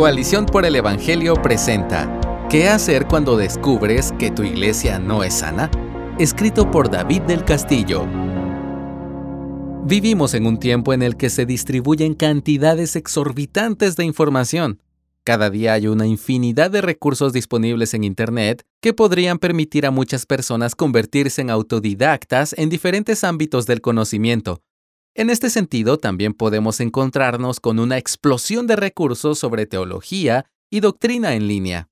Coalición por el Evangelio presenta ¿Qué hacer cuando descubres que tu iglesia no es sana? Escrito por David del Castillo. Vivimos en un tiempo en el que se distribuyen cantidades exorbitantes de información. Cada día hay una infinidad de recursos disponibles en Internet que podrían permitir a muchas personas convertirse en autodidactas en diferentes ámbitos del conocimiento, en este sentido, también podemos encontrarnos con una explosión de recursos sobre teología y doctrina en línea.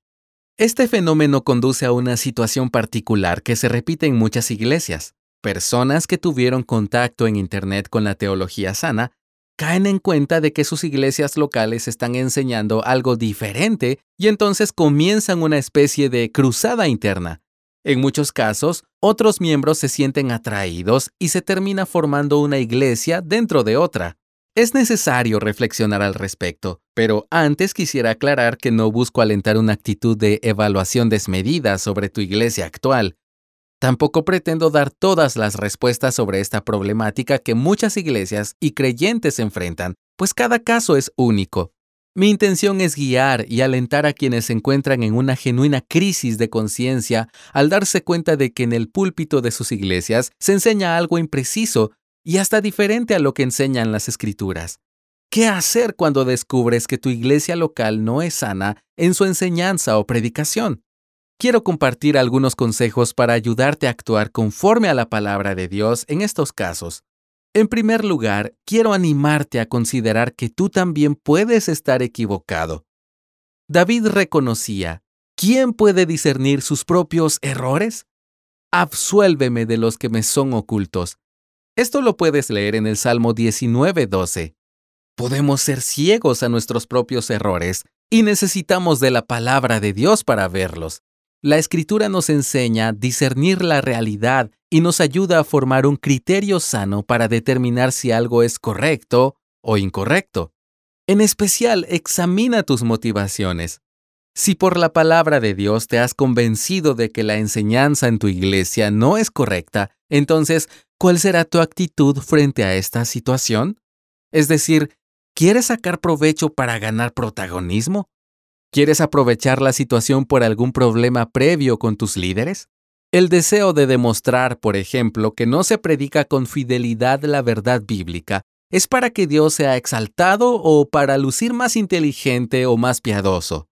Este fenómeno conduce a una situación particular que se repite en muchas iglesias. Personas que tuvieron contacto en Internet con la teología sana caen en cuenta de que sus iglesias locales están enseñando algo diferente y entonces comienzan una especie de cruzada interna, en muchos casos, otros miembros se sienten atraídos y se termina formando una iglesia dentro de otra. Es necesario reflexionar al respecto, pero antes quisiera aclarar que no busco alentar una actitud de evaluación desmedida sobre tu iglesia actual. Tampoco pretendo dar todas las respuestas sobre esta problemática que muchas iglesias y creyentes enfrentan, pues cada caso es único. Mi intención es guiar y alentar a quienes se encuentran en una genuina crisis de conciencia al darse cuenta de que en el púlpito de sus iglesias se enseña algo impreciso y hasta diferente a lo que enseñan las escrituras. ¿Qué hacer cuando descubres que tu iglesia local no es sana en su enseñanza o predicación? Quiero compartir algunos consejos para ayudarte a actuar conforme a la palabra de Dios en estos casos. En primer lugar, quiero animarte a considerar que tú también puedes estar equivocado. David reconocía, ¿quién puede discernir sus propios errores? Absuélveme de los que me son ocultos. Esto lo puedes leer en el Salmo 19:12. Podemos ser ciegos a nuestros propios errores y necesitamos de la palabra de Dios para verlos. La escritura nos enseña a discernir la realidad y nos ayuda a formar un criterio sano para determinar si algo es correcto o incorrecto. En especial, examina tus motivaciones. Si por la palabra de Dios te has convencido de que la enseñanza en tu iglesia no es correcta, entonces, ¿cuál será tu actitud frente a esta situación? Es decir, ¿quieres sacar provecho para ganar protagonismo? ¿Quieres aprovechar la situación por algún problema previo con tus líderes? El deseo de demostrar, por ejemplo, que no se predica con fidelidad la verdad bíblica es para que Dios sea exaltado o para lucir más inteligente o más piadoso.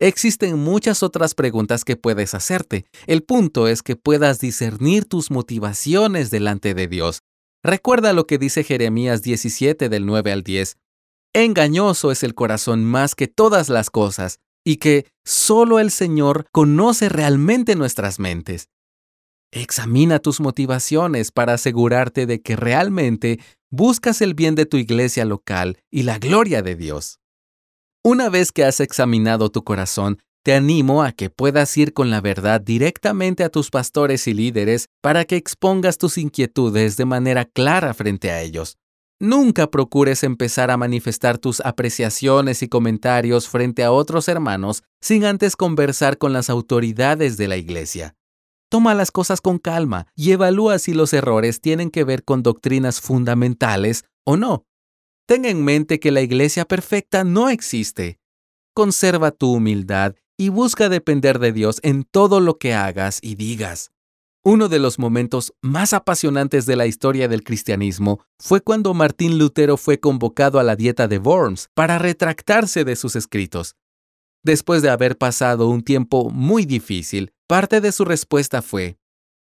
Existen muchas otras preguntas que puedes hacerte. El punto es que puedas discernir tus motivaciones delante de Dios. Recuerda lo que dice Jeremías 17 del 9 al 10. Engañoso es el corazón más que todas las cosas, y que solo el Señor conoce realmente nuestras mentes. Examina tus motivaciones para asegurarte de que realmente buscas el bien de tu iglesia local y la gloria de Dios. Una vez que has examinado tu corazón, te animo a que puedas ir con la verdad directamente a tus pastores y líderes para que expongas tus inquietudes de manera clara frente a ellos. Nunca procures empezar a manifestar tus apreciaciones y comentarios frente a otros hermanos sin antes conversar con las autoridades de la iglesia. Toma las cosas con calma y evalúa si los errores tienen que ver con doctrinas fundamentales o no. Ten en mente que la iglesia perfecta no existe. Conserva tu humildad y busca depender de Dios en todo lo que hagas y digas. Uno de los momentos más apasionantes de la historia del cristianismo fue cuando Martín Lutero fue convocado a la dieta de Worms para retractarse de sus escritos. Después de haber pasado un tiempo muy difícil, parte de su respuesta fue,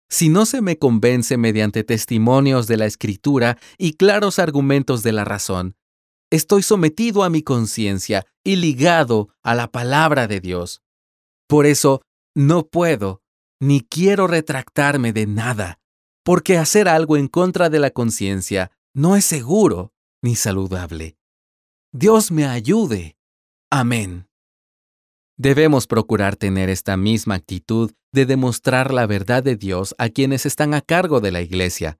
si no se me convence mediante testimonios de la escritura y claros argumentos de la razón, estoy sometido a mi conciencia y ligado a la palabra de Dios. Por eso, no puedo ni quiero retractarme de nada, porque hacer algo en contra de la conciencia no es seguro ni saludable. Dios me ayude. Amén. Debemos procurar tener esta misma actitud de demostrar la verdad de Dios a quienes están a cargo de la Iglesia.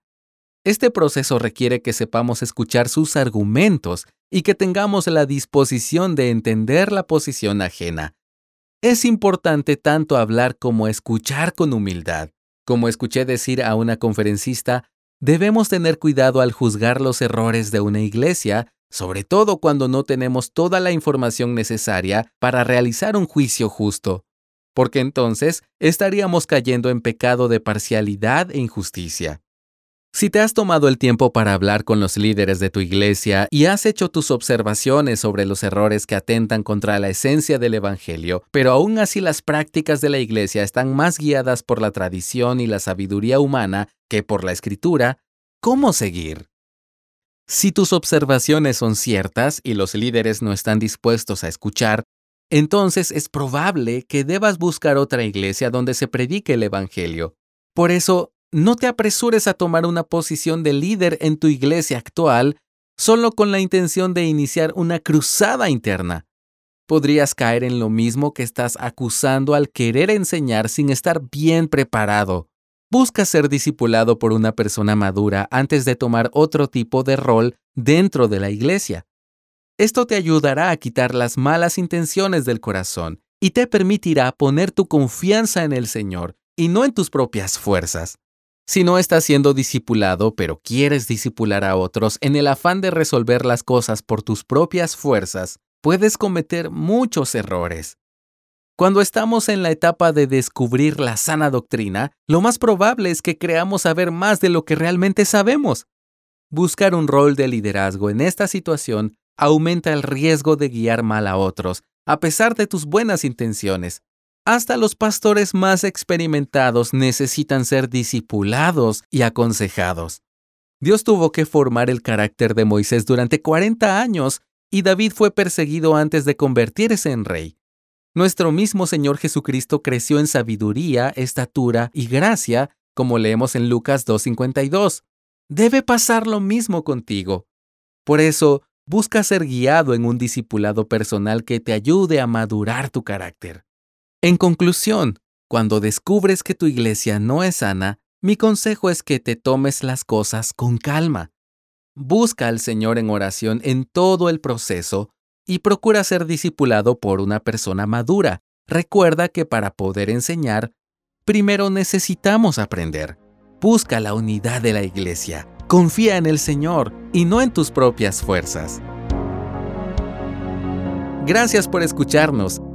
Este proceso requiere que sepamos escuchar sus argumentos y que tengamos la disposición de entender la posición ajena es importante tanto hablar como escuchar con humildad. Como escuché decir a una conferencista, debemos tener cuidado al juzgar los errores de una iglesia sobre todo cuando no tenemos toda la información necesaria para realizar un juicio justo, porque entonces estaríamos cayendo en pecado de parcialidad e injusticia. Si te has tomado el tiempo para hablar con los líderes de tu iglesia y has hecho tus observaciones sobre los errores que atentan contra la esencia del Evangelio, pero aún así las prácticas de la iglesia están más guiadas por la tradición y la sabiduría humana que por la escritura, ¿cómo seguir? Si tus observaciones son ciertas y los líderes no están dispuestos a escuchar, entonces es probable que debas buscar otra iglesia donde se predique el Evangelio. Por eso, no te apresures a tomar una posición de líder en tu iglesia actual solo con la intención de iniciar una cruzada interna. Podrías caer en lo mismo que estás acusando al querer enseñar sin estar bien preparado. Busca ser discipulado por una persona madura antes de tomar otro tipo de rol dentro de la iglesia. Esto te ayudará a quitar las malas intenciones del corazón y te permitirá poner tu confianza en el Señor y no en tus propias fuerzas. Si no estás siendo discipulado, pero quieres discipular a otros en el afán de resolver las cosas por tus propias fuerzas, puedes cometer muchos errores. Cuando estamos en la etapa de descubrir la sana doctrina, lo más probable es que creamos saber más de lo que realmente sabemos. Buscar un rol de liderazgo en esta situación aumenta el riesgo de guiar mal a otros, a pesar de tus buenas intenciones. Hasta los pastores más experimentados necesitan ser discipulados y aconsejados. Dios tuvo que formar el carácter de Moisés durante 40 años y David fue perseguido antes de convertirse en rey. Nuestro mismo Señor Jesucristo creció en sabiduría, estatura y gracia, como leemos en Lucas 2.52. Debe pasar lo mismo contigo. Por eso, busca ser guiado en un discipulado personal que te ayude a madurar tu carácter. En conclusión, cuando descubres que tu iglesia no es sana, mi consejo es que te tomes las cosas con calma. Busca al Señor en oración en todo el proceso y procura ser discipulado por una persona madura. Recuerda que para poder enseñar, primero necesitamos aprender. Busca la unidad de la iglesia. Confía en el Señor y no en tus propias fuerzas. Gracias por escucharnos.